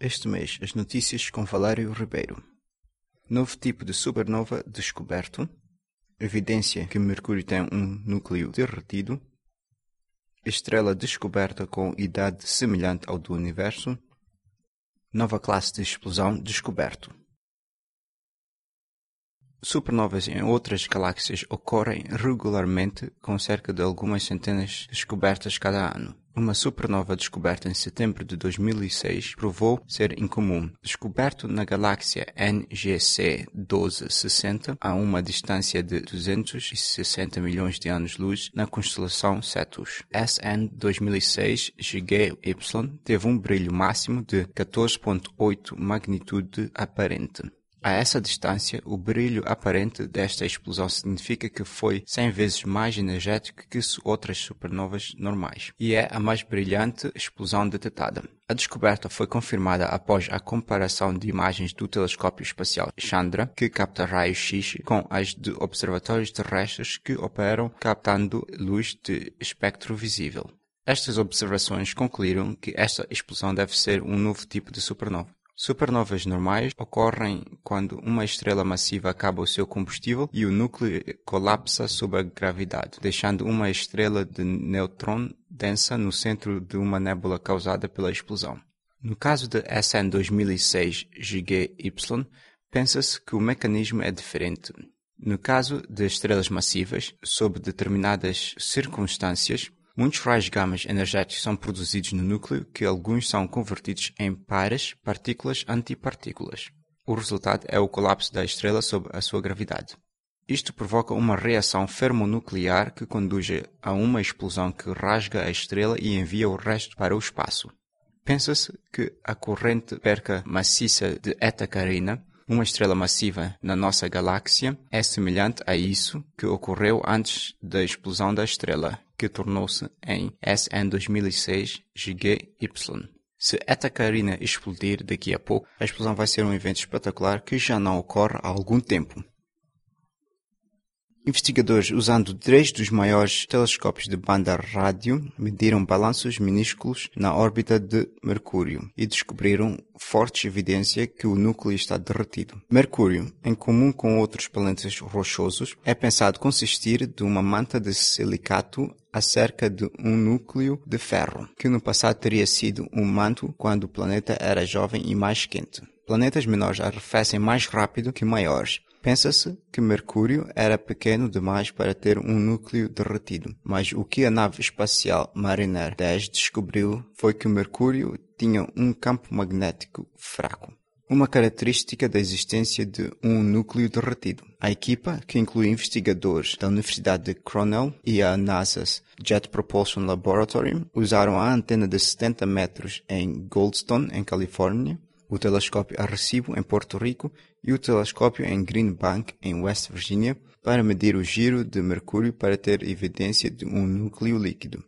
Este mês, as notícias com Valério Ribeiro. Novo tipo de supernova descoberto. Evidência que Mercúrio tem um núcleo derretido. Estrela descoberta com idade semelhante ao do Universo. Nova classe de explosão descoberto. Supernovas em outras galáxias ocorrem regularmente, com cerca de algumas centenas descobertas cada ano. Uma supernova descoberta em setembro de 2006 provou ser incomum. Descoberto na galáxia NGC 1260 a uma distância de 260 milhões de anos-luz na constelação Cetus. SN 2006 GY teve um brilho máximo de 14.8 magnitude aparente. A essa distância, o brilho aparente desta explosão significa que foi 100 vezes mais energético que outras supernovas normais, e é a mais brilhante explosão detectada. A descoberta foi confirmada após a comparação de imagens do telescópio espacial Chandra, que capta raios-x, com as de observatórios terrestres que operam captando luz de espectro visível. Estas observações concluíram que esta explosão deve ser um novo tipo de supernova. Supernovas normais ocorrem quando uma estrela massiva acaba o seu combustível e o núcleo colapsa sob a gravidade, deixando uma estrela de nêutron densa no centro de uma nébula causada pela explosão. No caso de SN 2006 GY, pensa-se que o mecanismo é diferente. No caso de estrelas massivas, sob determinadas circunstâncias, Muitos raios gama energéticos são produzidos no núcleo que alguns são convertidos em pares partículas-antipartículas. O resultado é o colapso da estrela sob a sua gravidade. Isto provoca uma reação fermonuclear que conduz a uma explosão que rasga a estrela e envia o resto para o espaço. Pensa-se que a corrente perca maciça de Eta Carina, uma estrela massiva na nossa galáxia, é semelhante a isso que ocorreu antes da explosão da estrela, que tornou-se em SN 2006 GY. Se Eta Carina explodir daqui a pouco, a explosão vai ser um evento espetacular que já não ocorre há algum tempo. Investigadores, usando três dos maiores telescópios de banda rádio, mediram balanços minúsculos na órbita de Mercúrio e descobriram forte evidência que o núcleo está derretido. Mercúrio, em comum com outros planetas rochosos, é pensado consistir de uma manta de silicato acerca de um núcleo de ferro, que no passado teria sido um manto quando o planeta era jovem e mais quente. Planetas menores arrefecem mais rápido que maiores, Pensa-se que Mercúrio era pequeno demais para ter um núcleo derretido, mas o que a nave espacial Mariner 10 descobriu foi que Mercúrio tinha um campo magnético fraco, uma característica da existência de um núcleo derretido. A equipa, que inclui investigadores da Universidade de Cornell e a NASA's Jet Propulsion Laboratory, usaram a antena de 70 metros em Goldstone, em Califórnia, o telescópio Arecibo, em Porto Rico, e o telescópio em Green Bank, em West Virginia, para medir o giro de Mercúrio para ter evidência de um núcleo líquido.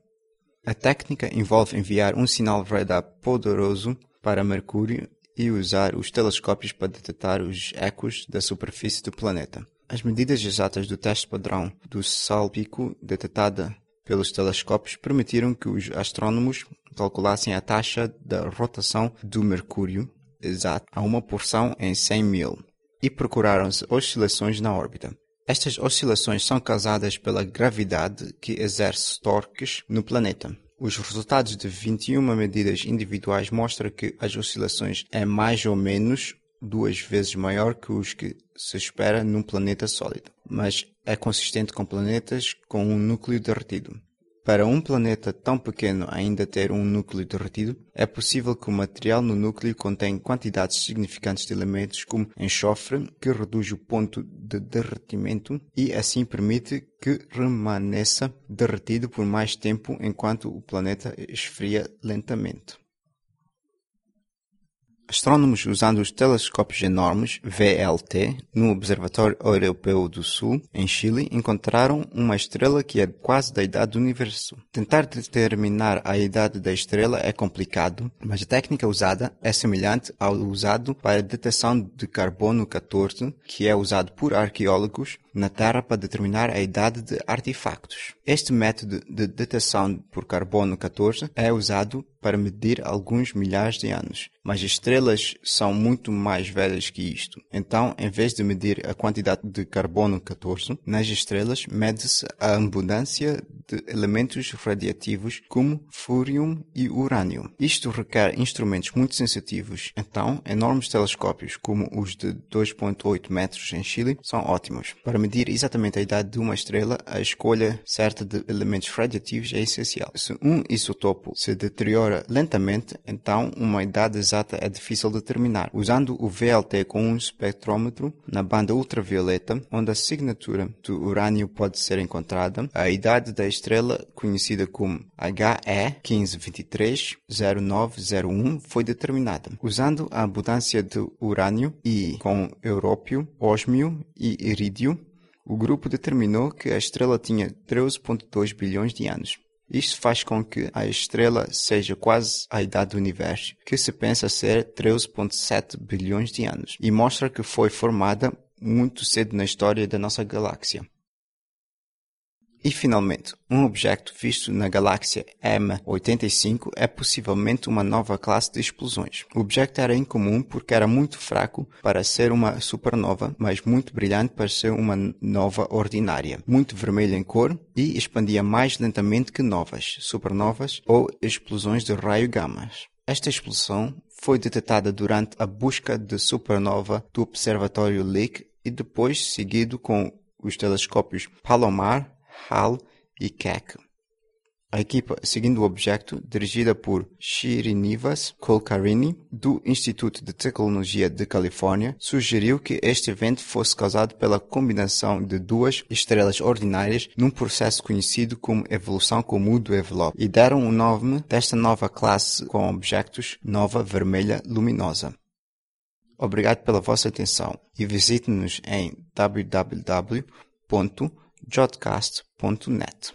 A técnica envolve enviar um sinal radar poderoso para Mercúrio e usar os telescópios para detectar os ecos da superfície do planeta. As medidas exatas do teste padrão do salpico detectada pelos telescópios permitiram que os astrônomos calculassem a taxa da rotação do Mercúrio exato a uma porção em 100 mil e procuraram-se oscilações na órbita. Estas oscilações são causadas pela gravidade que exerce torques no planeta. Os resultados de 21 medidas individuais mostram que as oscilações é mais ou menos duas vezes maior que os que se espera num planeta sólido, mas é consistente com planetas com um núcleo derretido. Para um planeta tão pequeno ainda ter um núcleo derretido, é possível que o material no núcleo contenha quantidades significantes de elementos como enxofre, que reduz o ponto de derretimento e assim permite que permaneça derretido por mais tempo enquanto o planeta esfria lentamente. Astrônomos usando os telescópios enormes VLT no Observatório Europeu do Sul, em Chile, encontraram uma estrela que é quase da idade do universo. Tentar determinar a idade da estrela é complicado, mas a técnica usada é semelhante ao usado para a detecção de carbono 14, que é usado por arqueólogos na Terra para determinar a idade de artefactos. Este método de datação por carbono 14 é usado para medir alguns milhares de anos, mas estrelas são muito mais velhas que isto. Então, em vez de medir a quantidade de carbono 14 nas estrelas, mede-se a abundância de elementos radiativos como fúrium e urânio. Isto requer instrumentos muito sensitivos, então enormes telescópios como os de 2.8 metros em Chile são ótimos. Para medir exatamente a idade de uma estrela, a escolha certa de elementos radiativos é essencial. Se um isotopo se deteriora lentamente, então uma idade exata é difícil de determinar. Usando o VLT com um espectrômetro na banda ultravioleta, onde a signatura do urânio pode ser encontrada, a idade da estrela, conhecida como HE 1523-0901, foi determinada. Usando a abundância de urânio e com európio, ósmio e irídio, o grupo determinou que a estrela tinha 13,2 bilhões de anos. Isto faz com que a estrela seja quase a idade do universo, que se pensa ser 13,7 bilhões de anos, e mostra que foi formada muito cedo na história da nossa galáxia. E finalmente, um objeto visto na galáxia M85 é possivelmente uma nova classe de explosões. O objeto era incomum porque era muito fraco para ser uma supernova, mas muito brilhante para ser uma nova ordinária, muito vermelho em cor e expandia mais lentamente que novas, supernovas ou explosões de raio gama. Esta explosão foi detectada durante a busca de supernova do Observatório Lick e depois seguido com os telescópios Palomar HAL e Keck. A equipa seguindo o objeto, dirigida por Srinivas Kulkarni, do Instituto de Tecnologia de Califórnia, sugeriu que este evento fosse causado pela combinação de duas estrelas ordinárias num processo conhecido como evolução comum do envelope, e deram o nome desta nova classe com objetos nova vermelha luminosa. Obrigado pela vossa atenção e visite-nos em www jotcast.net.